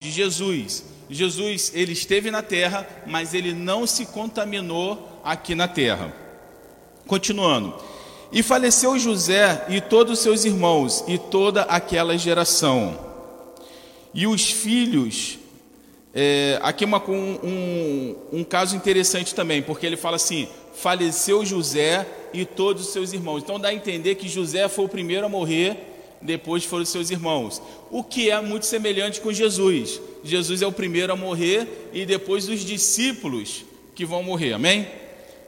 de Jesus. Jesus, ele esteve na terra, mas ele não se contaminou aqui na terra. Continuando. E faleceu José e todos os seus irmãos e toda aquela geração. E os filhos, é, aqui uma, um, um, um caso interessante também, porque ele fala assim: faleceu José e todos os seus irmãos. Então dá a entender que José foi o primeiro a morrer depois foram seus irmãos. O que é muito semelhante com Jesus. Jesus é o primeiro a morrer e depois os discípulos que vão morrer. Amém?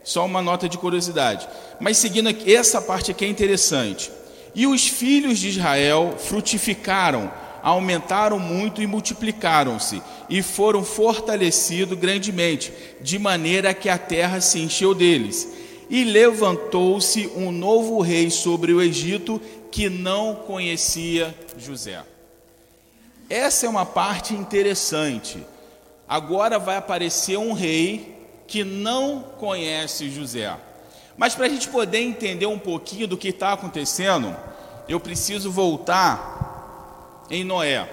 Só uma nota de curiosidade. Mas seguindo aqui, essa parte aqui é interessante. E os filhos de Israel frutificaram, aumentaram muito e multiplicaram-se, e foram fortalecidos grandemente, de maneira que a terra se encheu deles. E levantou-se um novo rei sobre o Egito que não conhecia José. Essa é uma parte interessante. Agora vai aparecer um rei que não conhece José. Mas para a gente poder entender um pouquinho do que está acontecendo, eu preciso voltar em Noé.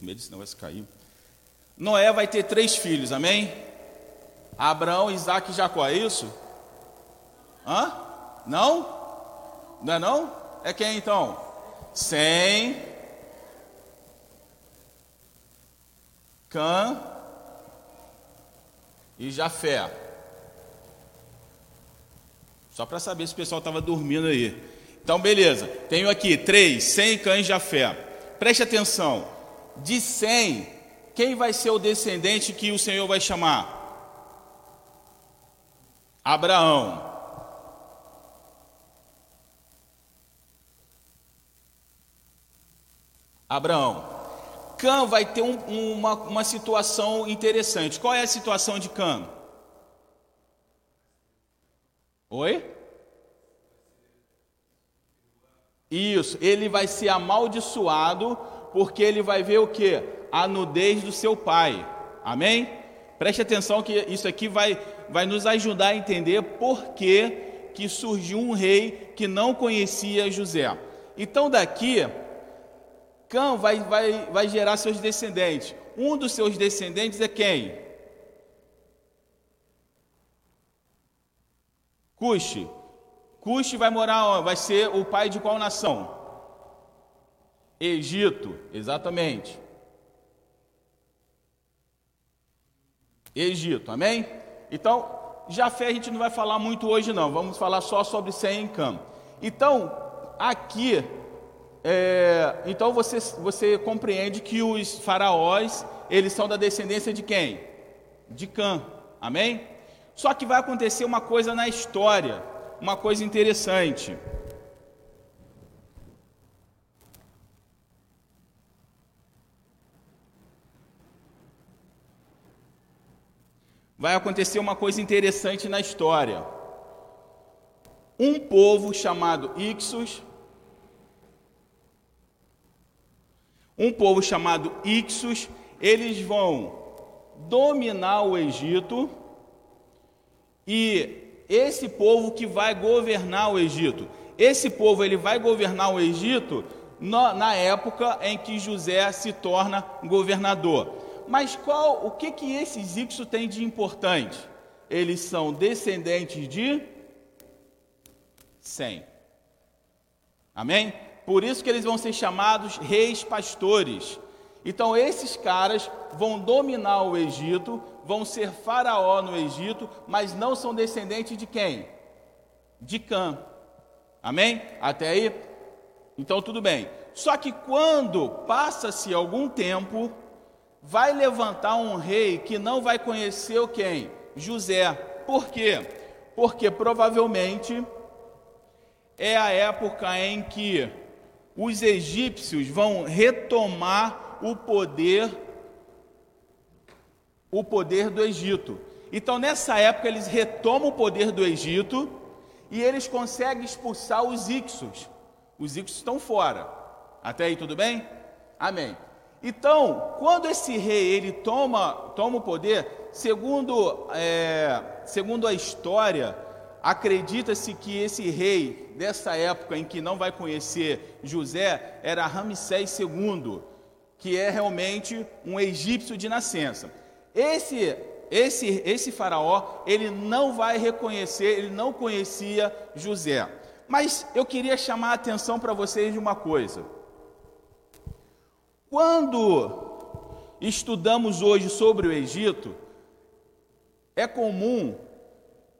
Medo, senão vai se cair. Noé vai ter três filhos, amém? Abraão, Isaac e Jacó, é isso? Hã? Não? Não é não? É quem então? Sem, Cã e Jafé. Só para saber se o pessoal estava dormindo aí. Então, beleza. Tenho aqui três, Sem, Cã e Jafé. Preste atenção. De Sem, quem vai ser o descendente que o Senhor vai chamar? Abraão. Abraão. Cã vai ter um, uma, uma situação interessante. Qual é a situação de Cã? Oi? Isso, ele vai ser amaldiçoado porque ele vai ver o que? A nudez do seu pai. Amém? Preste atenção que isso aqui vai vai nos ajudar a entender por que, que surgiu um rei que não conhecia José. Então, daqui, Cã vai, vai, vai gerar seus descendentes. Um dos seus descendentes é quem? Cuxi. Cuxi vai morar, vai ser o pai de qual nação? Egito, exatamente. Egito, amém? Então, Jafé a gente não vai falar muito hoje não, vamos falar só sobre Sem Cam. Então, aqui, é, então você, você compreende que os faraós, eles são da descendência de quem? De Cã, amém? Só que vai acontecer uma coisa na história, uma coisa interessante. Vai acontecer uma coisa interessante na história. Um povo chamado Ixos, um povo chamado Ixos, eles vão dominar o Egito e esse povo que vai governar o Egito, esse povo ele vai governar o Egito na época em que José se torna governador. Mas qual, o que que esses Ixos têm de importante? Eles são descendentes de Sem. Amém? Por isso que eles vão ser chamados reis pastores. Então esses caras vão dominar o Egito, vão ser faraó no Egito, mas não são descendentes de quem? De Cã. Amém? Até aí? Então tudo bem. Só que quando passa-se algum tempo, vai levantar um rei que não vai conhecer o quem? José. Por quê? Porque provavelmente é a época em que os egípcios vão retomar o poder o poder do Egito. Então nessa época eles retomam o poder do Egito e eles conseguem expulsar os Ixos. Os Ixos estão fora. Até aí tudo bem? Amém. Então, quando esse rei ele toma, toma o poder, segundo, é, segundo a história, acredita-se que esse rei dessa época em que não vai conhecer José era Ramsés II, que é realmente um egípcio de nascença. Esse esse esse faraó, ele não vai reconhecer, ele não conhecia José. Mas eu queria chamar a atenção para vocês de uma coisa. Quando estudamos hoje sobre o Egito, é comum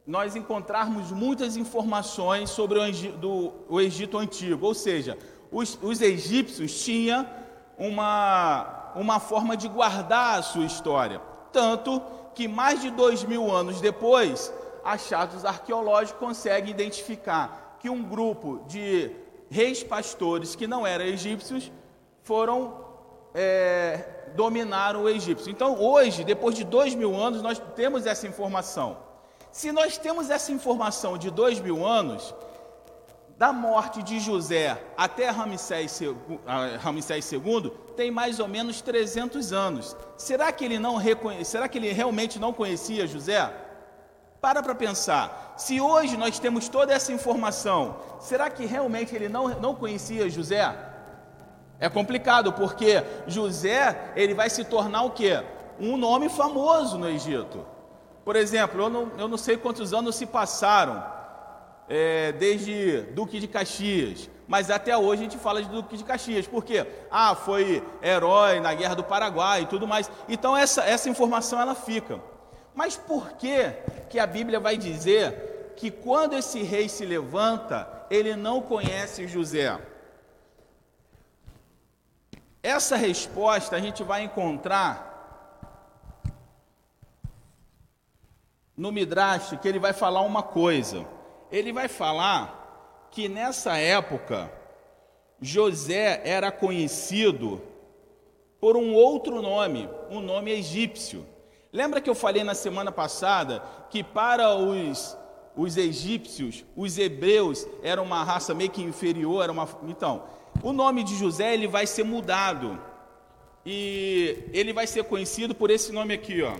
nós encontrarmos muitas informações sobre o Egito, antigo, ou seja, os, os egípcios tinham uma, uma forma de guardar a sua história, tanto que mais de dois mil anos depois, achados arqueológicos conseguem identificar que um grupo de reis pastores que não eram egípcios foram é, dominaram o egípcio. Então, hoje, depois de dois mil anos, nós temos essa informação. Se nós temos essa informação de dois mil anos, da morte de José até Ramsés II, tem mais ou menos 300 anos. Será que ele não reconhe... será que ele realmente não conhecia José? Para para pensar. Se hoje nós temos toda essa informação, será que realmente ele não, não conhecia José? É complicado, porque José, ele vai se tornar o quê? Um nome famoso no Egito. Por exemplo, eu não, eu não sei quantos anos se passaram, é, desde Duque de Caxias, mas até hoje a gente fala de Duque de Caxias, porque ah, foi herói na Guerra do Paraguai e tudo mais. Então essa, essa informação ela fica. Mas por que, que a Bíblia vai dizer que quando esse rei se levanta, ele não conhece José? Essa resposta a gente vai encontrar no Midrash, que ele vai falar uma coisa. Ele vai falar que nessa época José era conhecido por um outro nome, um nome egípcio. Lembra que eu falei na semana passada que para os, os egípcios, os hebreus eram uma raça meio que inferior, era uma então o nome de José ele vai ser mudado e ele vai ser conhecido por esse nome aqui, ó.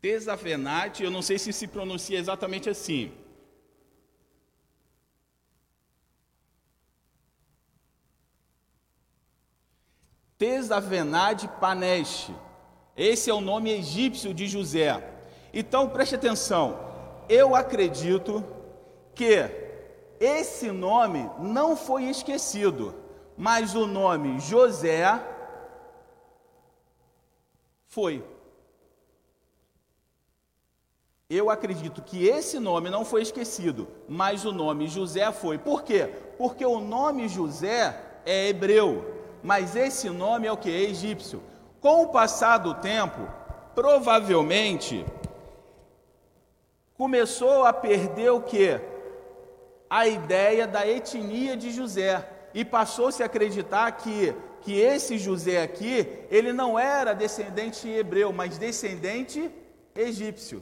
Tesavenate, eu não sei se se pronuncia exatamente assim. Tesavenade Panesh. Esse é o nome egípcio de José. Então preste atenção. Eu acredito que esse nome não foi esquecido, mas o nome José foi. Eu acredito que esse nome não foi esquecido, mas o nome José foi. Por quê? Porque o nome José é hebreu mas esse nome é o que? É egípcio. Com o passar do tempo, provavelmente começou a perder o que? A ideia da etnia de José. E passou-se a acreditar que, que esse José aqui, ele não era descendente hebreu, mas descendente egípcio.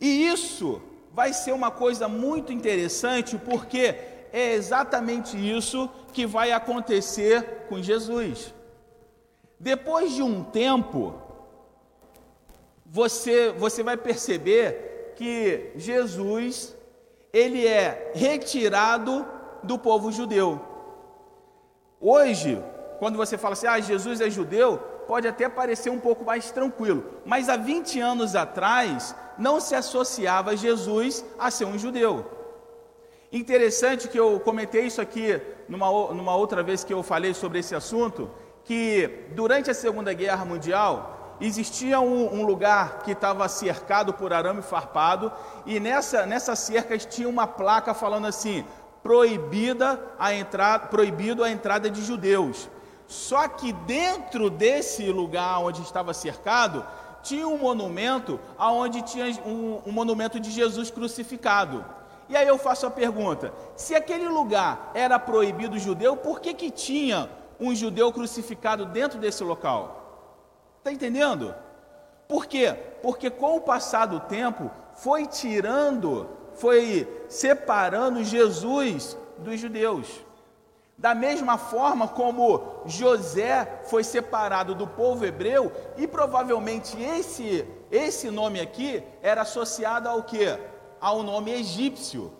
E isso vai ser uma coisa muito interessante, porque é exatamente isso que vai acontecer com Jesus. Depois de um tempo, você, você vai perceber que Jesus ele é retirado do povo judeu. Hoje, quando você fala assim, ah, Jesus é judeu, pode até parecer um pouco mais tranquilo, mas há 20 anos atrás não se associava Jesus a ser um judeu. Interessante que eu comentei isso aqui numa, numa outra vez que eu falei sobre esse assunto, que durante a Segunda Guerra Mundial existia um, um lugar que estava cercado por arame farpado e nessa, nessa cerca tinha uma placa falando assim, proibida a entrada, proibido a entrada de judeus. Só que dentro desse lugar onde estava cercado, tinha um monumento aonde tinha um, um monumento de Jesus crucificado. E aí eu faço a pergunta: se aquele lugar era proibido judeu, por que, que tinha um judeu crucificado dentro desse local? Está entendendo? Por quê? Porque com o passar do tempo foi tirando, foi separando Jesus dos judeus. Da mesma forma como José foi separado do povo hebreu, e provavelmente esse, esse nome aqui era associado ao que? Ao nome egípcio.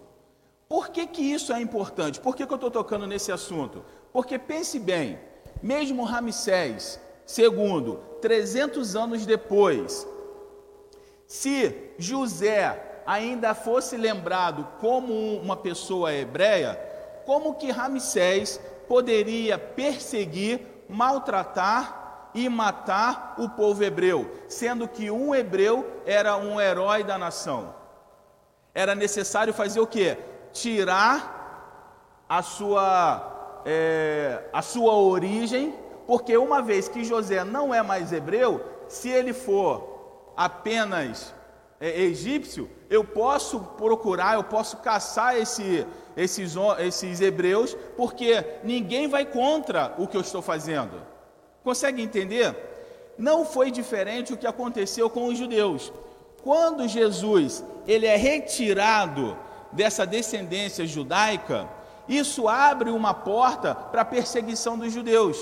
Por que, que isso é importante? Por que, que eu estou tocando nesse assunto? Porque pense bem, mesmo Ramsés II, 300 anos depois, se José ainda fosse lembrado como uma pessoa hebreia, como que Ramsés poderia perseguir, maltratar e matar o povo hebreu, sendo que um hebreu era um herói da nação. Era necessário fazer o que? Tirar a sua, é, a sua origem, porque uma vez que José não é mais hebreu, se ele for apenas é, egípcio, eu posso procurar, eu posso caçar esse, esses, esses hebreus, porque ninguém vai contra o que eu estou fazendo. Consegue entender? Não foi diferente o que aconteceu com os judeus. Quando Jesus ele é retirado dessa descendência judaica, isso abre uma porta para a perseguição dos judeus.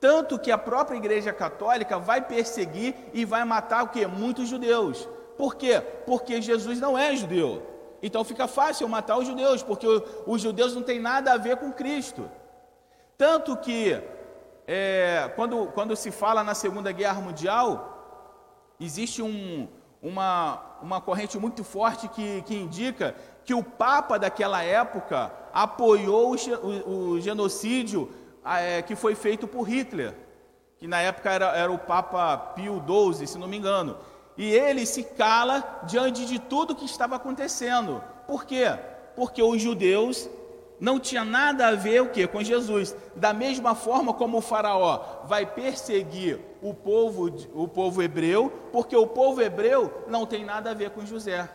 Tanto que a própria Igreja Católica vai perseguir e vai matar o que? Muitos judeus. Por quê? Porque Jesus não é judeu. Então fica fácil matar os judeus, porque os judeus não têm nada a ver com Cristo. Tanto que, é, quando, quando se fala na Segunda Guerra Mundial, existe um, uma, uma corrente muito forte que, que indica que o Papa daquela época apoiou o, o, o genocídio é, que foi feito por Hitler, que na época era, era o Papa Pio XII, se não me engano e ele se cala diante de tudo que estava acontecendo. Por quê? Porque os judeus não tinha nada a ver o que com Jesus. Da mesma forma como o faraó vai perseguir o povo, o povo hebreu, porque o povo hebreu não tem nada a ver com José.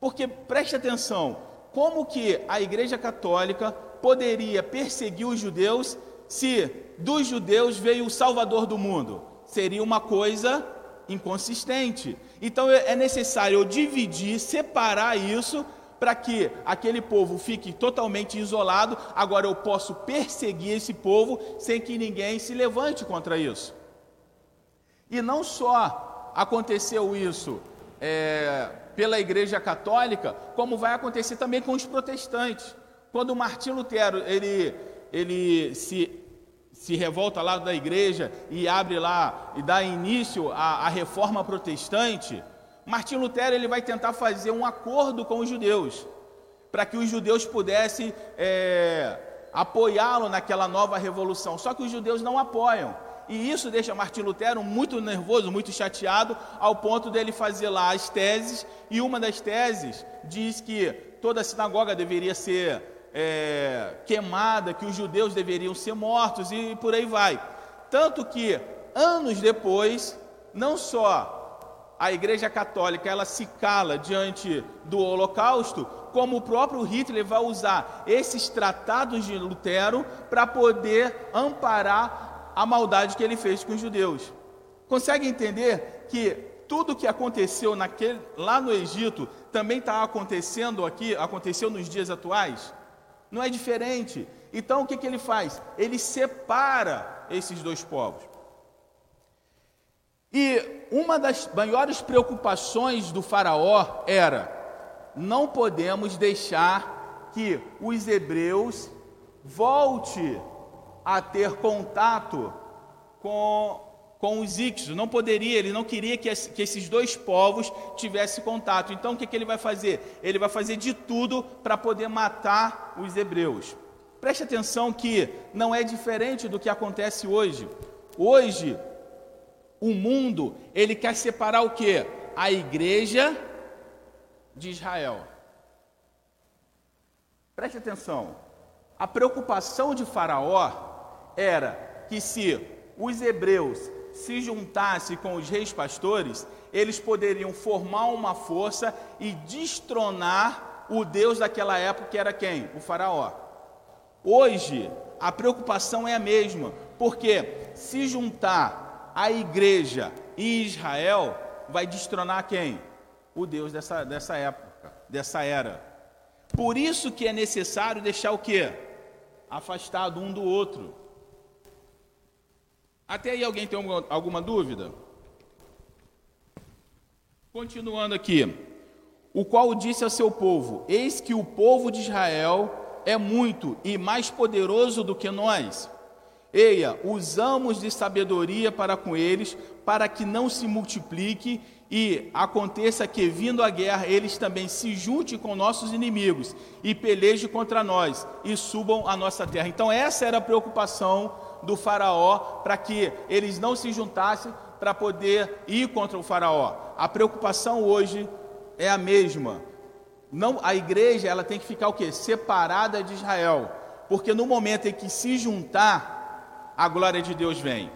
Porque preste atenção, como que a Igreja Católica poderia perseguir os judeus se dos judeus veio o Salvador do mundo? Seria uma coisa inconsistente. Então é, é necessário dividir, separar isso para que aquele povo fique totalmente isolado. Agora eu posso perseguir esse povo sem que ninguém se levante contra isso. E não só aconteceu isso é, pela Igreja Católica, como vai acontecer também com os protestantes. Quando Martim Lutero ele, ele se se revolta lá da igreja e abre lá e dá início à, à reforma protestante, Martim Lutero ele vai tentar fazer um acordo com os judeus para que os judeus pudessem é, apoiá-lo naquela nova revolução. Só que os judeus não apoiam. E isso deixa Martim Lutero muito nervoso, muito chateado, ao ponto dele fazer lá as teses, e uma das teses diz que toda a sinagoga deveria ser é, queimada, que os judeus deveriam ser mortos e por aí vai. Tanto que anos depois, não só a Igreja Católica ela se cala diante do Holocausto, como o próprio Hitler vai usar esses tratados de Lutero para poder amparar a maldade que ele fez com os judeus. Consegue entender que tudo que aconteceu naquele, lá no Egito também está acontecendo aqui, aconteceu nos dias atuais? não é diferente. Então o que, que ele faz? Ele separa esses dois povos. E uma das maiores preocupações do Faraó era: não podemos deixar que os hebreus volte a ter contato com com os ixos, não poderia, ele não queria que, que esses dois povos tivessem contato. Então o que, que ele vai fazer? Ele vai fazer de tudo para poder matar os hebreus. Preste atenção que não é diferente do que acontece hoje. Hoje, o mundo, ele quer separar o que? A igreja de Israel. Preste atenção. A preocupação de Faraó era que se os hebreus se juntasse com os reis pastores, eles poderiam formar uma força e destronar o Deus daquela época, que era quem? O Faraó. Hoje, a preocupação é a mesma, porque se juntar a igreja e Israel, vai destronar quem? O Deus dessa, dessa época, dessa era. Por isso que é necessário deixar o quê? Afastado um do outro. Até aí alguém tem alguma dúvida? Continuando aqui. O qual disse ao seu povo: Eis que o povo de Israel é muito e mais poderoso do que nós. Eia, usamos de sabedoria para com eles, para que não se multiplique e aconteça que, vindo a guerra, eles também se juntem com nossos inimigos e pelejem contra nós e subam a nossa terra. Então, essa era a preocupação do Faraó para que eles não se juntassem para poder ir contra o Faraó. A preocupação hoje é a mesma. Não, a igreja ela tem que ficar o quê? Separada de Israel, porque no momento em que se juntar a glória de Deus vem.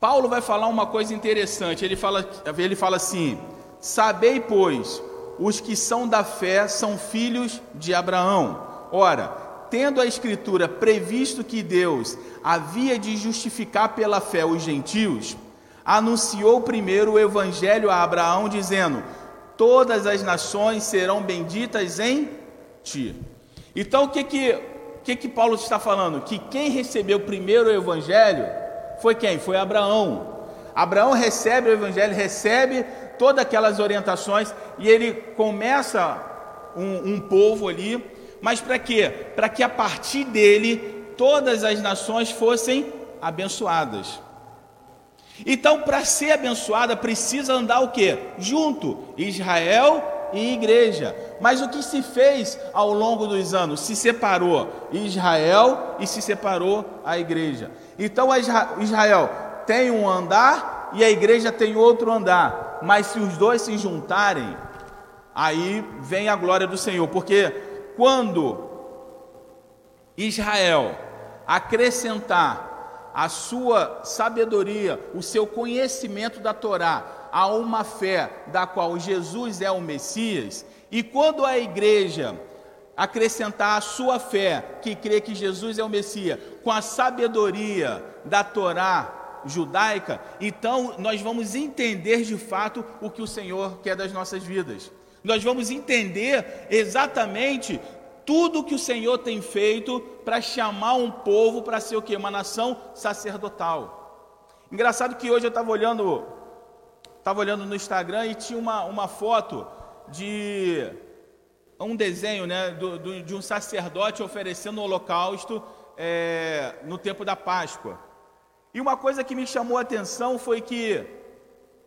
Paulo vai falar uma coisa interessante. Ele fala, ele fala assim: Sabei, pois, os que são da fé são filhos de Abraão. Ora, tendo a Escritura previsto que Deus havia de justificar pela fé os gentios, anunciou primeiro o evangelho a Abraão, dizendo: todas as nações serão benditas em ti. Então o que que, que, que Paulo está falando? Que quem recebeu primeiro o evangelho foi quem? Foi Abraão. Abraão recebe o evangelho, recebe todas aquelas orientações e ele começa um, um povo ali, mas para quê? Para que a partir dele todas as nações fossem abençoadas. Então, para ser abençoada, precisa andar o que? Junto, Israel e igreja. Mas o que se fez ao longo dos anos? Se separou Israel e se separou a igreja. Então, Israel tem um andar e a igreja tem outro andar. Mas se os dois se juntarem, aí vem a glória do Senhor. Porque quando Israel acrescentar a sua sabedoria, o seu conhecimento da Torá a uma fé da qual Jesus é o Messias, e quando a igreja acrescentar a sua fé, que crê que Jesus é o Messias, com a sabedoria da Torá judaica, então nós vamos entender de fato o que o Senhor quer das nossas vidas. Nós vamos entender exatamente tudo que o Senhor tem feito para chamar um povo para ser o que? Uma nação sacerdotal. Engraçado que hoje eu estava olhando, estava olhando no Instagram e tinha uma, uma foto de um desenho né, do, do, de um sacerdote oferecendo o holocausto é, no tempo da Páscoa. E uma coisa que me chamou a atenção foi que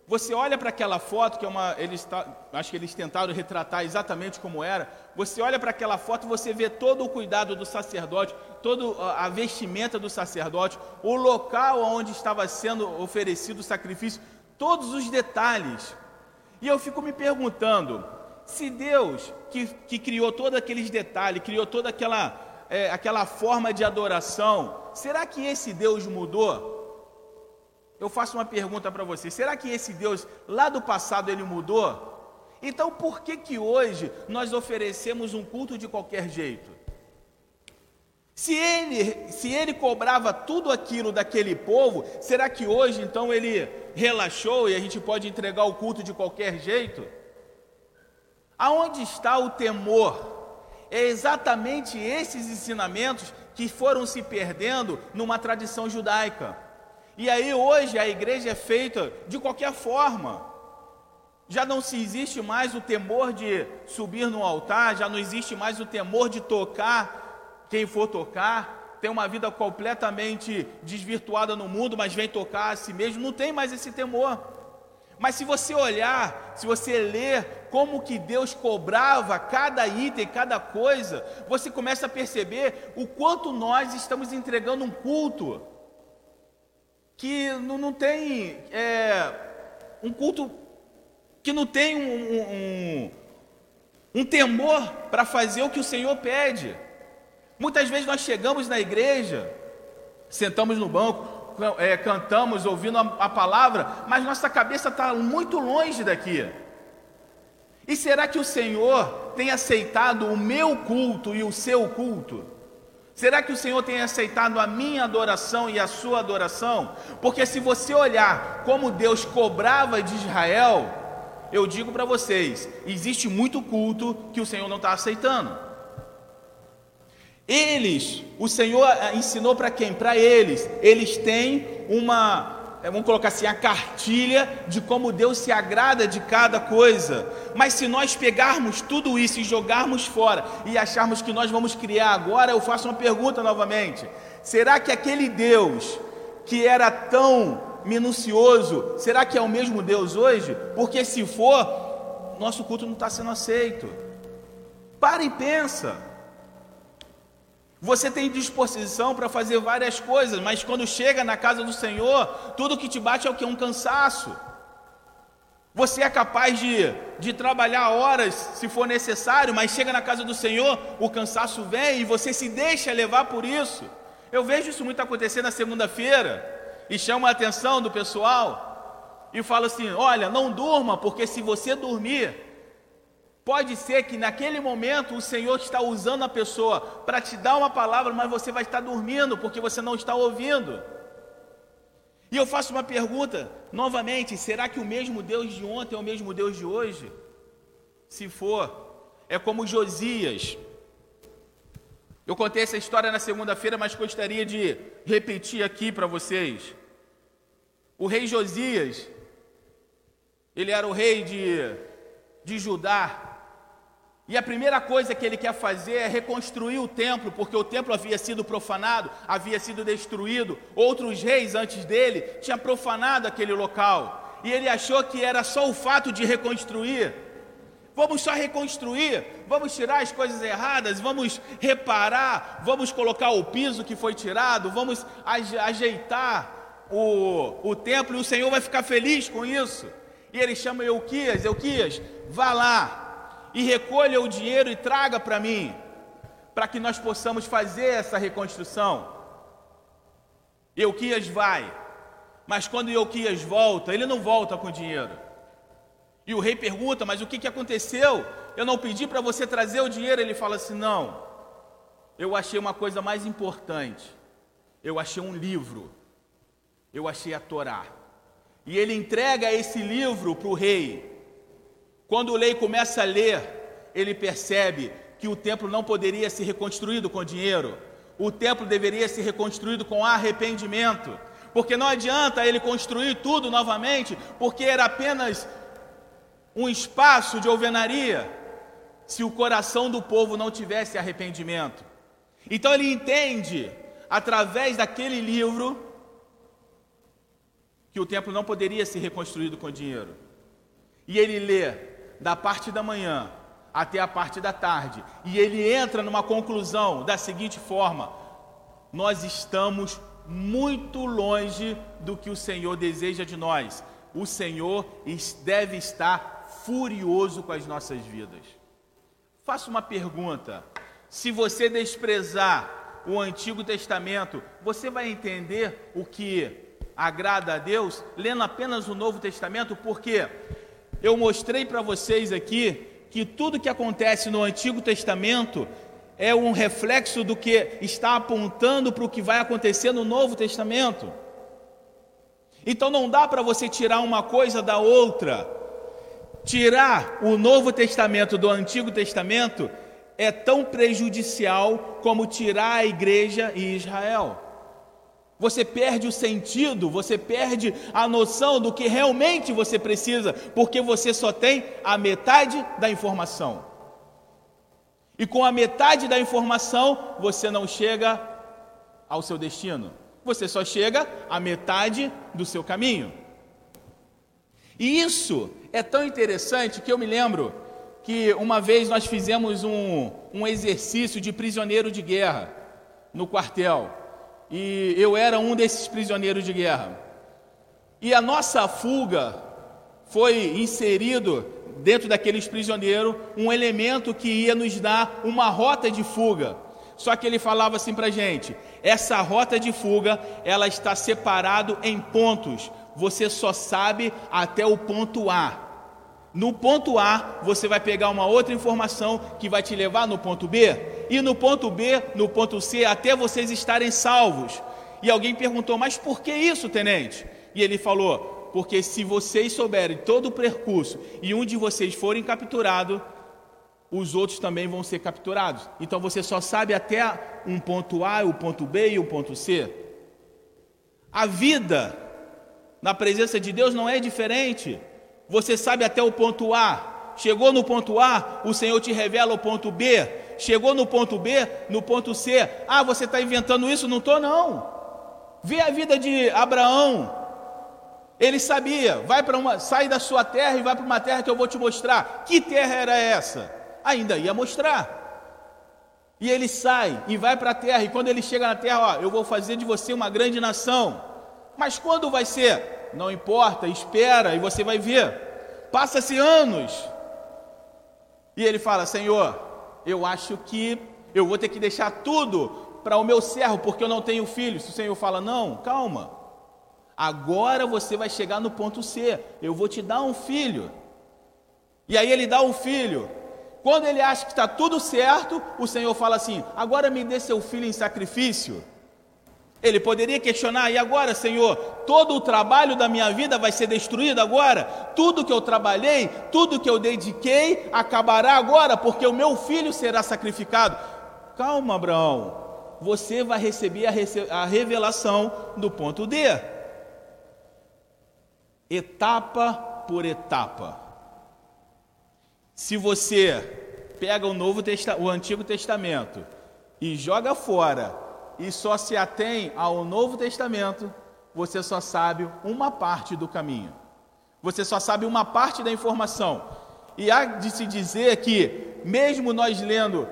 você olha para aquela foto, que é uma. Eles, acho que eles tentaram retratar exatamente como era. Você olha para aquela foto, você vê todo o cuidado do sacerdote, toda a vestimenta do sacerdote, o local onde estava sendo oferecido o sacrifício, todos os detalhes. E eu fico me perguntando: se Deus, que, que criou todos aqueles detalhes, criou toda aquela, é, aquela forma de adoração, será que esse Deus mudou? Eu faço uma pergunta para você: será que esse Deus lá do passado ele mudou? Então por que que hoje nós oferecemos um culto de qualquer jeito? Se ele, se ele cobrava tudo aquilo daquele povo, será que hoje então ele relaxou e a gente pode entregar o culto de qualquer jeito? Aonde está o temor? É exatamente esses ensinamentos que foram se perdendo numa tradição judaica. E aí hoje a igreja é feita de qualquer forma. Já não se existe mais o temor de subir no altar, já não existe mais o temor de tocar quem for tocar, tem uma vida completamente desvirtuada no mundo, mas vem tocar a si mesmo, não tem mais esse temor. Mas se você olhar, se você ler como que Deus cobrava cada item, cada coisa, você começa a perceber o quanto nós estamos entregando um culto que não, não tem é, um culto que não tem um, um, um temor para fazer o que o Senhor pede. Muitas vezes nós chegamos na igreja, sentamos no banco, é, cantamos, ouvindo a, a palavra, mas nossa cabeça está muito longe daqui. E será que o Senhor tem aceitado o meu culto e o seu culto? Será que o Senhor tem aceitado a minha adoração e a sua adoração? Porque se você olhar como Deus cobrava de Israel, eu digo para vocês: existe muito culto que o Senhor não está aceitando. Eles, o Senhor eh, ensinou para quem? Para eles. Eles têm uma vamos colocar assim, a cartilha de como Deus se agrada de cada coisa. Mas se nós pegarmos tudo isso e jogarmos fora e acharmos que nós vamos criar agora, eu faço uma pergunta novamente: será que aquele Deus que era tão minucioso, será que é o mesmo Deus hoje? Porque se for, nosso culto não está sendo aceito. Para e pensa. Você tem disposição para fazer várias coisas, mas quando chega na casa do Senhor, tudo que te bate é o que? Um cansaço. Você é capaz de, de trabalhar horas se for necessário, mas chega na casa do Senhor, o cansaço vem e você se deixa levar por isso. Eu vejo isso muito acontecer na segunda-feira e chamo a atenção do pessoal e falo assim: olha, não durma, porque se você dormir, Pode ser que naquele momento o Senhor está usando a pessoa para te dar uma palavra, mas você vai estar dormindo porque você não está ouvindo. E eu faço uma pergunta novamente: será que o mesmo Deus de ontem é o mesmo Deus de hoje? Se for, é como Josias. Eu contei essa história na segunda-feira, mas gostaria de repetir aqui para vocês. O rei Josias, ele era o rei de, de Judá, e a primeira coisa que ele quer fazer é reconstruir o templo, porque o templo havia sido profanado, havia sido destruído. Outros reis antes dele tinham profanado aquele local. E ele achou que era só o fato de reconstruir. Vamos só reconstruir, vamos tirar as coisas erradas, vamos reparar, vamos colocar o piso que foi tirado, vamos ajeitar o, o templo e o Senhor vai ficar feliz com isso. E ele chama Euquias: Euquias, vá lá, e recolha o dinheiro e traga para mim, para que nós possamos fazer essa reconstrução. Euquias vai, mas quando Euquias volta, ele não volta com dinheiro. E o rei pergunta: Mas o que, que aconteceu? Eu não pedi para você trazer o dinheiro. Ele fala assim: Não, eu achei uma coisa mais importante. Eu achei um livro. Eu achei a Torá. E ele entrega esse livro para o rei. Quando o lei começa a ler, ele percebe que o templo não poderia ser reconstruído com dinheiro, o templo deveria ser reconstruído com arrependimento, porque não adianta ele construir tudo novamente, porque era apenas um espaço de alvenaria, se o coração do povo não tivesse arrependimento. Então ele entende, através daquele livro, que o templo não poderia ser reconstruído com dinheiro. E ele lê da parte da manhã até a parte da tarde, e ele entra numa conclusão da seguinte forma: nós estamos muito longe do que o Senhor deseja de nós. O Senhor deve estar furioso com as nossas vidas. Faço uma pergunta: se você desprezar o Antigo Testamento, você vai entender o que agrada a Deus lendo apenas o Novo Testamento? Porque eu mostrei para vocês aqui que tudo que acontece no Antigo Testamento é um reflexo do que está apontando para o que vai acontecer no Novo Testamento. Então não dá para você tirar uma coisa da outra. Tirar o Novo Testamento do Antigo Testamento é tão prejudicial como tirar a igreja e Israel. Você perde o sentido, você perde a noção do que realmente você precisa, porque você só tem a metade da informação. E com a metade da informação, você não chega ao seu destino. Você só chega à metade do seu caminho. E isso é tão interessante que eu me lembro que uma vez nós fizemos um, um exercício de prisioneiro de guerra no quartel e eu era um desses prisioneiros de guerra. E a nossa fuga foi inserido dentro daqueles prisioneiros um elemento que ia nos dar uma rota de fuga. Só que ele falava assim para gente: essa rota de fuga ela está separado em pontos. Você só sabe até o ponto A. No ponto A, você vai pegar uma outra informação que vai te levar no ponto B, e no ponto B, no ponto C, até vocês estarem salvos. E alguém perguntou: Mas por que isso, tenente? E ele falou: Porque se vocês souberem todo o percurso e um de vocês forem capturado, os outros também vão ser capturados. Então você só sabe até um ponto A, o ponto B e o ponto C. A vida na presença de Deus não é diferente. Você sabe até o ponto A. Chegou no ponto A, o Senhor te revela o ponto B. Chegou no ponto B, no ponto C. Ah, você está inventando isso? Não estou, não. Vê a vida de Abraão. Ele sabia, vai para uma, sai da sua terra e vai para uma terra que eu vou te mostrar. Que terra era essa? Ainda ia mostrar. E ele sai e vai para a terra. E quando ele chega na terra, ó, eu vou fazer de você uma grande nação. Mas quando vai ser? Não importa, espera e você vai ver. Passa-se anos. E ele fala: Senhor, eu acho que eu vou ter que deixar tudo para o meu servo, porque eu não tenho filhos. O Senhor fala: Não, calma. Agora você vai chegar no ponto C. Eu vou te dar um filho. E aí ele dá um filho. Quando ele acha que está tudo certo, o Senhor fala assim: Agora me dê seu filho em sacrifício. Ele poderia questionar: e agora, Senhor, todo o trabalho da minha vida vai ser destruído agora? Tudo que eu trabalhei, tudo que eu dediquei, acabará agora, porque o meu filho será sacrificado. Calma, Abraão. Você vai receber a, revelação do ponto D. Etapa por etapa. Se você pega o Novo o Antigo Testamento e joga fora e só se atém ao Novo Testamento, você só sabe uma parte do caminho. Você só sabe uma parte da informação. E há de se dizer que, mesmo nós lendo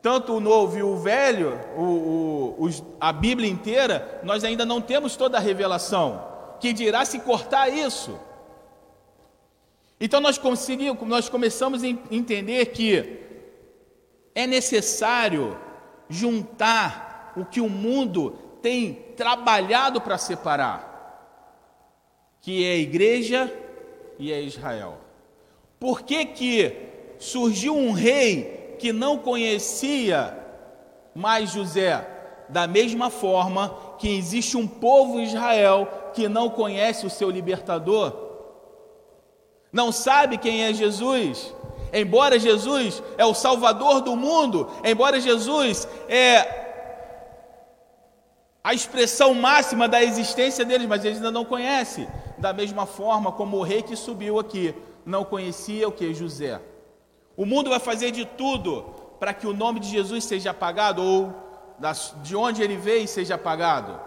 tanto o Novo e o Velho, o, o, a Bíblia inteira, nós ainda não temos toda a revelação. Que dirá se cortar isso? Então nós conseguimos, nós começamos a entender que é necessário juntar o que o mundo tem trabalhado para separar, que é a igreja e é Israel. Por que que surgiu um rei que não conhecia mais José? Da mesma forma que existe um povo Israel que não conhece o seu libertador, não sabe quem é Jesus. Embora Jesus é o Salvador do mundo, embora Jesus é a expressão máxima da existência deles, mas eles ainda não conhecem. Da mesma forma como o rei que subiu aqui não conhecia o que José. O mundo vai fazer de tudo para que o nome de Jesus seja apagado ou de onde ele veio seja apagado.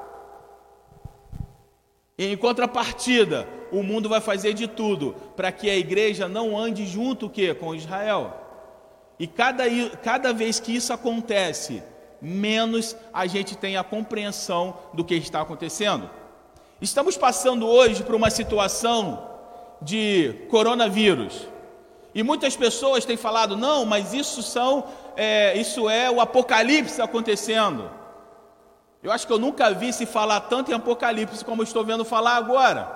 Em contrapartida, o mundo vai fazer de tudo para que a igreja não ande junto que com Israel. E cada, cada vez que isso acontece, menos a gente tem a compreensão do que está acontecendo. Estamos passando hoje por uma situação de coronavírus. E muitas pessoas têm falado, não, mas isso são, é, isso é o apocalipse acontecendo. Eu acho que eu nunca vi se falar tanto em Apocalipse como estou vendo falar agora.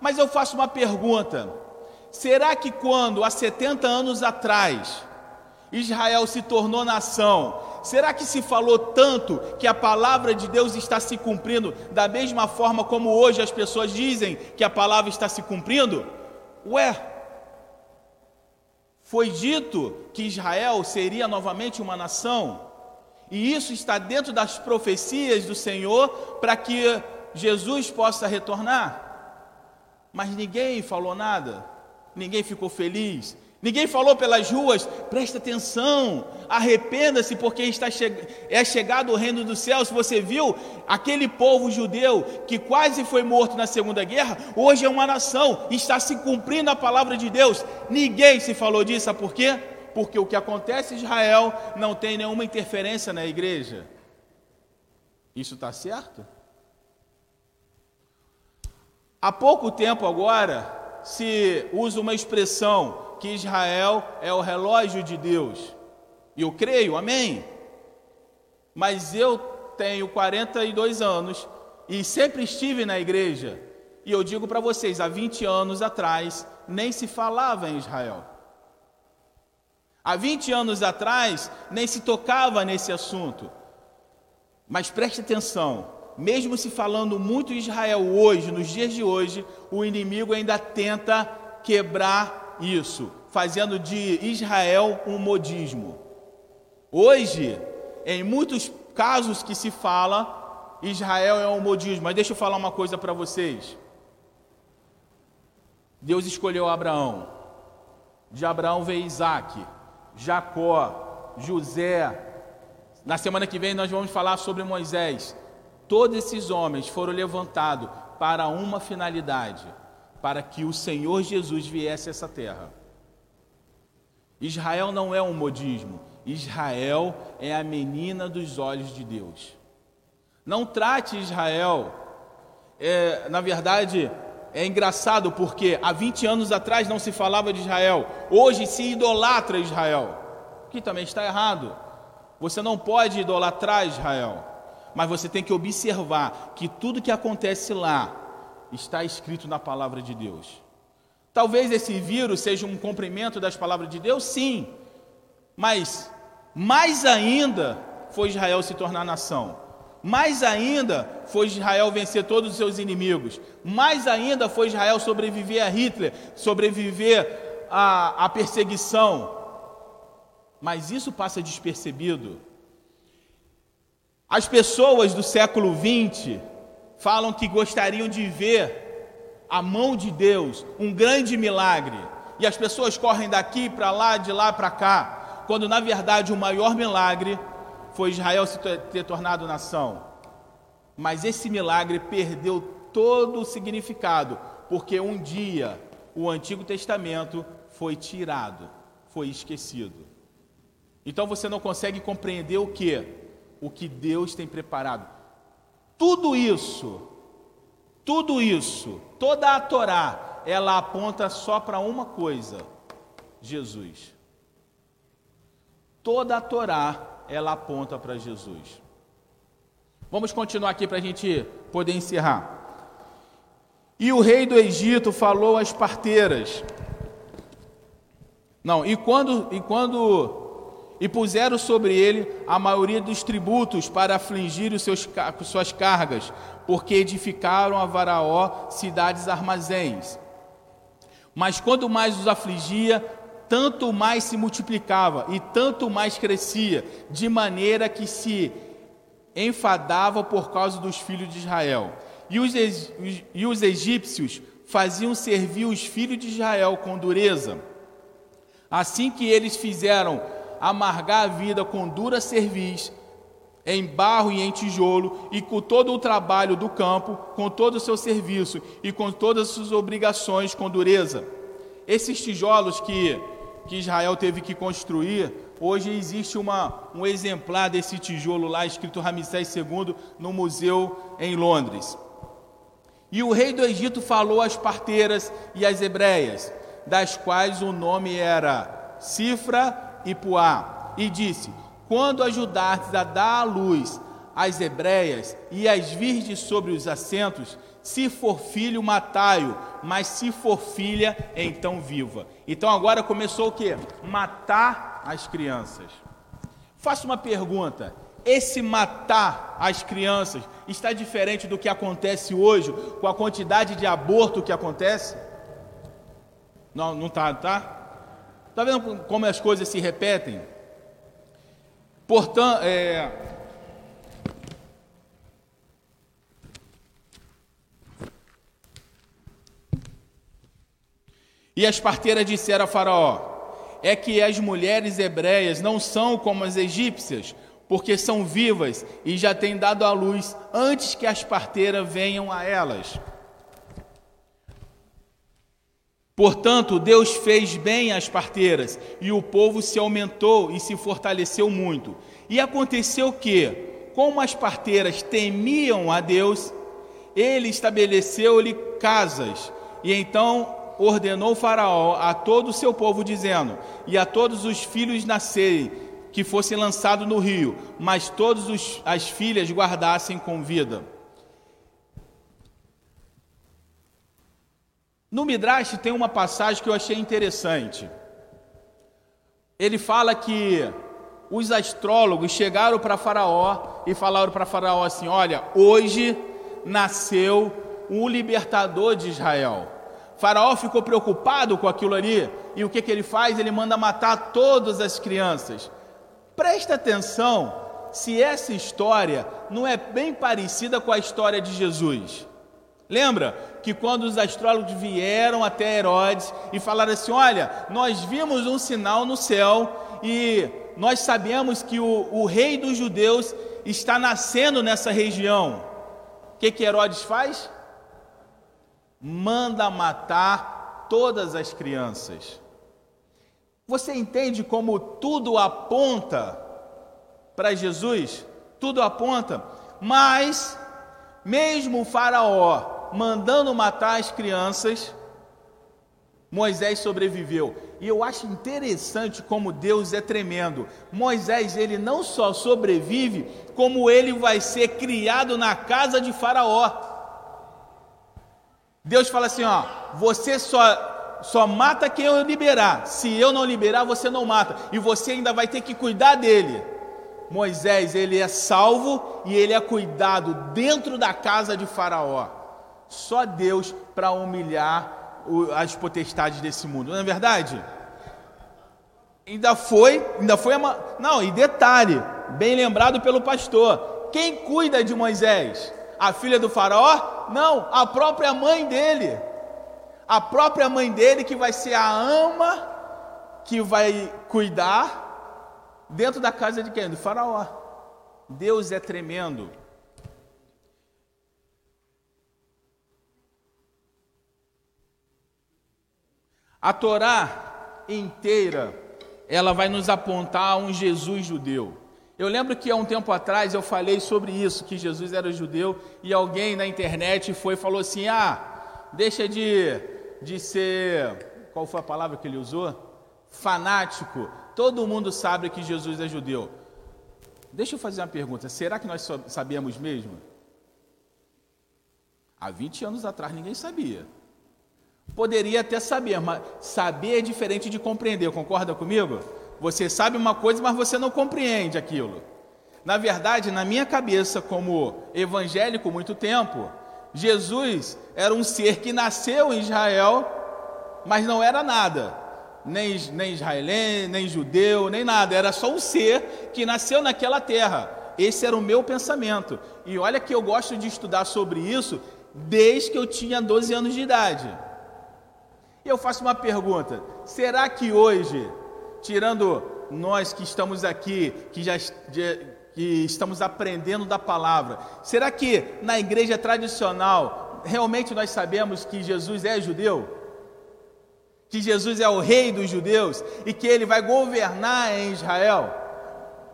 Mas eu faço uma pergunta: será que quando, há 70 anos atrás, Israel se tornou nação, será que se falou tanto que a palavra de Deus está se cumprindo da mesma forma como hoje as pessoas dizem que a palavra está se cumprindo? Ué, foi dito que Israel seria novamente uma nação? E isso está dentro das profecias do Senhor para que Jesus possa retornar. Mas ninguém falou nada, ninguém ficou feliz, ninguém falou pelas ruas: presta atenção, arrependa-se, porque está che é chegado o reino do céu. Se você viu aquele povo judeu que quase foi morto na Segunda Guerra, hoje é uma nação, está se cumprindo a palavra de Deus. Ninguém se falou disso, sabe por quê? porque o que acontece em Israel não tem nenhuma interferência na igreja. Isso está certo? Há pouco tempo agora se usa uma expressão que Israel é o relógio de Deus. E eu creio, amém? Mas eu tenho 42 anos e sempre estive na igreja. E eu digo para vocês, há 20 anos atrás, nem se falava em Israel. Há 20 anos atrás, nem se tocava nesse assunto. Mas preste atenção, mesmo se falando muito em Israel hoje, nos dias de hoje, o inimigo ainda tenta quebrar isso, fazendo de Israel um modismo. Hoje, em muitos casos que se fala, Israel é um modismo. Mas deixa eu falar uma coisa para vocês. Deus escolheu Abraão. De Abraão veio Isaac, Jacó, José. Na semana que vem nós vamos falar sobre Moisés. Todos esses homens foram levantados para uma finalidade: para que o Senhor Jesus viesse a essa terra. Israel não é um modismo, Israel é a menina dos olhos de Deus. Não trate Israel, é, na verdade, é engraçado porque há 20 anos atrás não se falava de Israel, hoje se idolatra Israel, que também está errado. Você não pode idolatrar Israel, mas você tem que observar que tudo que acontece lá está escrito na palavra de Deus. Talvez esse vírus seja um cumprimento das palavras de Deus, sim, mas mais ainda foi Israel se tornar nação. Mais ainda foi Israel vencer todos os seus inimigos. Mais ainda foi Israel sobreviver a Hitler, sobreviver à, perseguição. Mas isso passa despercebido. As pessoas do século XX falam que gostariam de ver a mão de Deus, um grande milagre. E as pessoas correm daqui para lá, de lá para cá, quando na verdade o maior milagre foi Israel se ter tornado nação. Mas esse milagre perdeu todo o significado, porque um dia o Antigo Testamento foi tirado, foi esquecido. Então você não consegue compreender o que? O que Deus tem preparado. Tudo isso, tudo isso, toda a Torá, ela aponta só para uma coisa: Jesus. Toda a Torá ela aponta para Jesus. Vamos continuar aqui para a gente poder encerrar. E o rei do Egito falou às parteiras. Não, e quando e quando e puseram sobre ele a maioria dos tributos para afligir os seus suas cargas, porque edificaram a Varaó cidades armazéns. Mas quando mais os afligia, tanto mais se multiplicava e tanto mais crescia, de maneira que se enfadava por causa dos filhos de Israel. E os, e os egípcios faziam servir os filhos de Israel com dureza. Assim que eles fizeram amargar a vida com dura cerviz, em barro e em tijolo, e com todo o trabalho do campo, com todo o seu serviço e com todas as suas obrigações com dureza. Esses tijolos que que Israel teve que construir, hoje existe uma, um exemplar desse tijolo lá, escrito Ramsés II, no museu em Londres. E o rei do Egito falou às parteiras e às hebreias, das quais o nome era Cifra e Puá, e disse: Quando ajudardes a dar à luz as hebreias e as virgens sobre os assentos, se for filho, matai-o, mas se for filha, então viva. Então agora começou o que? Matar as crianças. Faço uma pergunta: esse matar as crianças está diferente do que acontece hoje com a quantidade de aborto que acontece? Não, não está, tá? Está vendo como as coisas se repetem? Portanto, é, E as parteiras disseram a Faraó: É que as mulheres hebreias não são como as egípcias, porque são vivas e já têm dado à luz antes que as parteiras venham a elas. Portanto, Deus fez bem às parteiras, e o povo se aumentou e se fortaleceu muito. E aconteceu que, como as parteiras temiam a Deus, ele estabeleceu-lhe casas, e então ordenou Faraó a todo o seu povo, dizendo: E a todos os filhos nascerem, que fossem lançados no rio, mas todas as filhas guardassem com vida. No Midrash tem uma passagem que eu achei interessante. Ele fala que os astrólogos chegaram para Faraó e falaram para Faraó assim: Olha, hoje nasceu o libertador de Israel. Faraó ficou preocupado com aquilo ali e o que, que ele faz? Ele manda matar todas as crianças. Presta atenção se essa história não é bem parecida com a história de Jesus. Lembra que quando os astrólogos vieram até Herodes e falaram assim: Olha, nós vimos um sinal no céu e nós sabemos que o, o rei dos judeus está nascendo nessa região. O que, que Herodes faz? Manda matar todas as crianças. Você entende como tudo aponta para Jesus? Tudo aponta, mas mesmo Faraó mandando matar as crianças, Moisés sobreviveu. E eu acho interessante como Deus é tremendo. Moisés, ele não só sobrevive, como ele vai ser criado na casa de Faraó. Deus fala assim: ó, você só só mata quem eu liberar. Se eu não liberar, você não mata. E você ainda vai ter que cuidar dele. Moisés, ele é salvo e ele é cuidado dentro da casa de Faraó. Só Deus para humilhar as potestades desse mundo, não é verdade? Ainda foi, ainda foi uma. Não, e detalhe, bem lembrado pelo pastor: quem cuida de Moisés? A filha do Faraó? Não, a própria mãe dele. A própria mãe dele que vai ser a ama que vai cuidar dentro da casa de quem? Do Faraó. Deus é tremendo. A Torá inteira, ela vai nos apontar a um Jesus judeu. Eu lembro que há um tempo atrás eu falei sobre isso, que Jesus era judeu, e alguém na internet foi e falou assim: ah, deixa de, de ser. Qual foi a palavra que ele usou? Fanático. Todo mundo sabe que Jesus é judeu. Deixa eu fazer uma pergunta: será que nós sabíamos mesmo? Há 20 anos atrás ninguém sabia. Poderia até saber, mas saber é diferente de compreender, concorda comigo? Você sabe uma coisa, mas você não compreende aquilo. Na verdade, na minha cabeça, como evangélico muito tempo, Jesus era um ser que nasceu em Israel, mas não era nada, nem, nem israelense, nem judeu, nem nada, era só um ser que nasceu naquela terra. Esse era o meu pensamento. E olha que eu gosto de estudar sobre isso desde que eu tinha 12 anos de idade. E eu faço uma pergunta: será que hoje, tirando nós que estamos aqui, que já que estamos aprendendo da palavra, será que na igreja tradicional realmente nós sabemos que Jesus é judeu? Que Jesus é o rei dos judeus e que ele vai governar em Israel?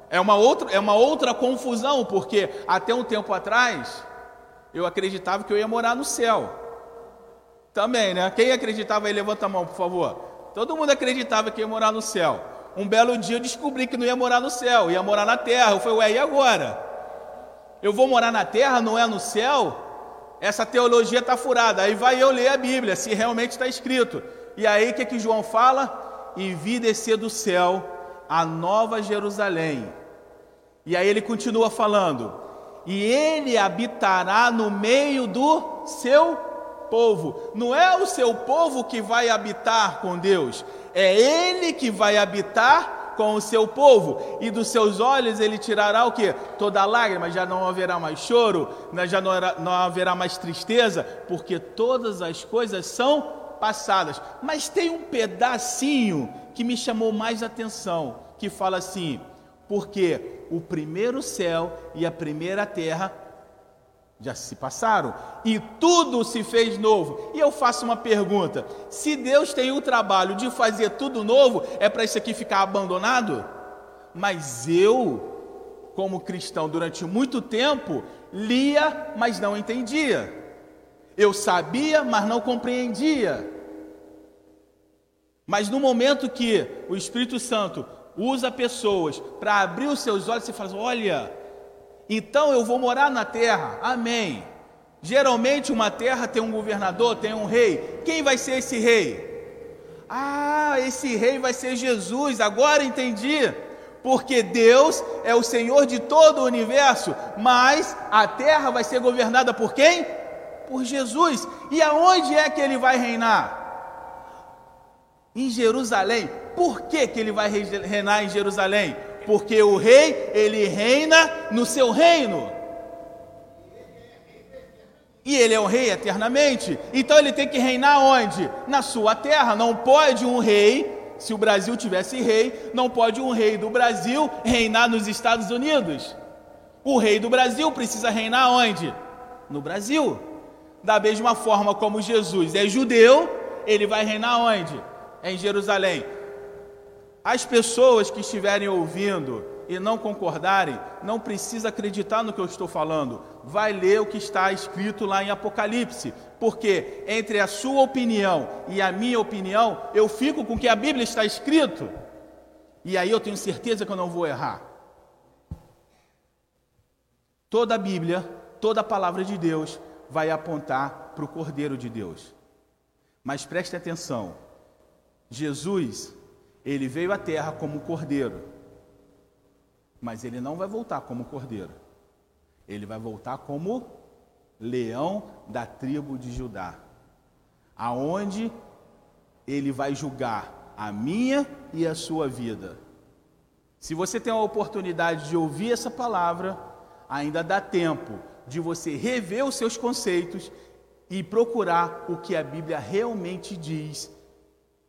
É uma outra, é uma outra confusão, porque até um tempo atrás eu acreditava que eu ia morar no céu. Também, né? Quem acreditava aí, levanta a mão, por favor. Todo mundo acreditava que ia morar no céu. Um belo dia eu descobri que não ia morar no céu, ia morar na terra. Eu falei, ué, e agora? Eu vou morar na terra, não é no céu? Essa teologia está furada. Aí vai eu ler a Bíblia, se realmente está escrito. E aí o que, que João fala? E vi descer do céu a nova Jerusalém. E aí ele continua falando: e ele habitará no meio do seu povo. Não é o seu povo que vai habitar com Deus, é Ele que vai habitar com o seu povo, e dos seus olhos ele tirará o que? Toda lágrima, já não haverá mais choro, né, já não, não haverá mais tristeza, porque todas as coisas são passadas. Mas tem um pedacinho que me chamou mais atenção, que fala assim: porque o primeiro céu e a primeira terra já se passaram e tudo se fez novo. E eu faço uma pergunta: se Deus tem o trabalho de fazer tudo novo, é para isso aqui ficar abandonado? Mas eu, como cristão, durante muito tempo, lia, mas não entendia. Eu sabia, mas não compreendia. Mas no momento que o Espírito Santo usa pessoas para abrir os seus olhos, você fala: olha, então eu vou morar na terra. Amém. Geralmente uma terra tem um governador, tem um rei. Quem vai ser esse rei? Ah, esse rei vai ser Jesus. Agora entendi. Porque Deus é o Senhor de todo o universo, mas a terra vai ser governada por quem? Por Jesus. E aonde é que ele vai reinar? Em Jerusalém. Por que, que ele vai reinar em Jerusalém? Porque o rei, ele reina no seu reino. E ele é o rei eternamente. Então ele tem que reinar onde? Na sua terra. Não pode um rei, se o Brasil tivesse rei, não pode um rei do Brasil reinar nos Estados Unidos. O rei do Brasil precisa reinar onde? No Brasil. Da mesma forma como Jesus é judeu, ele vai reinar onde? Em Jerusalém. As pessoas que estiverem ouvindo e não concordarem, não precisa acreditar no que eu estou falando. Vai ler o que está escrito lá em Apocalipse, porque entre a sua opinião e a minha opinião, eu fico com o que a Bíblia está escrito. E aí eu tenho certeza que eu não vou errar. Toda a Bíblia, toda a palavra de Deus vai apontar para o Cordeiro de Deus. Mas preste atenção: Jesus, ele veio à terra como cordeiro mas ele não vai voltar como cordeiro. Ele vai voltar como leão da tribo de Judá, aonde ele vai julgar a minha e a sua vida. Se você tem a oportunidade de ouvir essa palavra, ainda dá tempo de você rever os seus conceitos e procurar o que a Bíblia realmente diz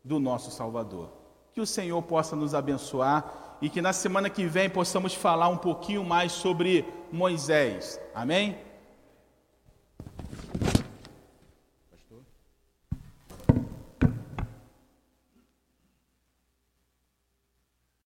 do nosso Salvador. Que o Senhor possa nos abençoar e que na semana que vem possamos falar um pouquinho mais sobre Moisés. Amém?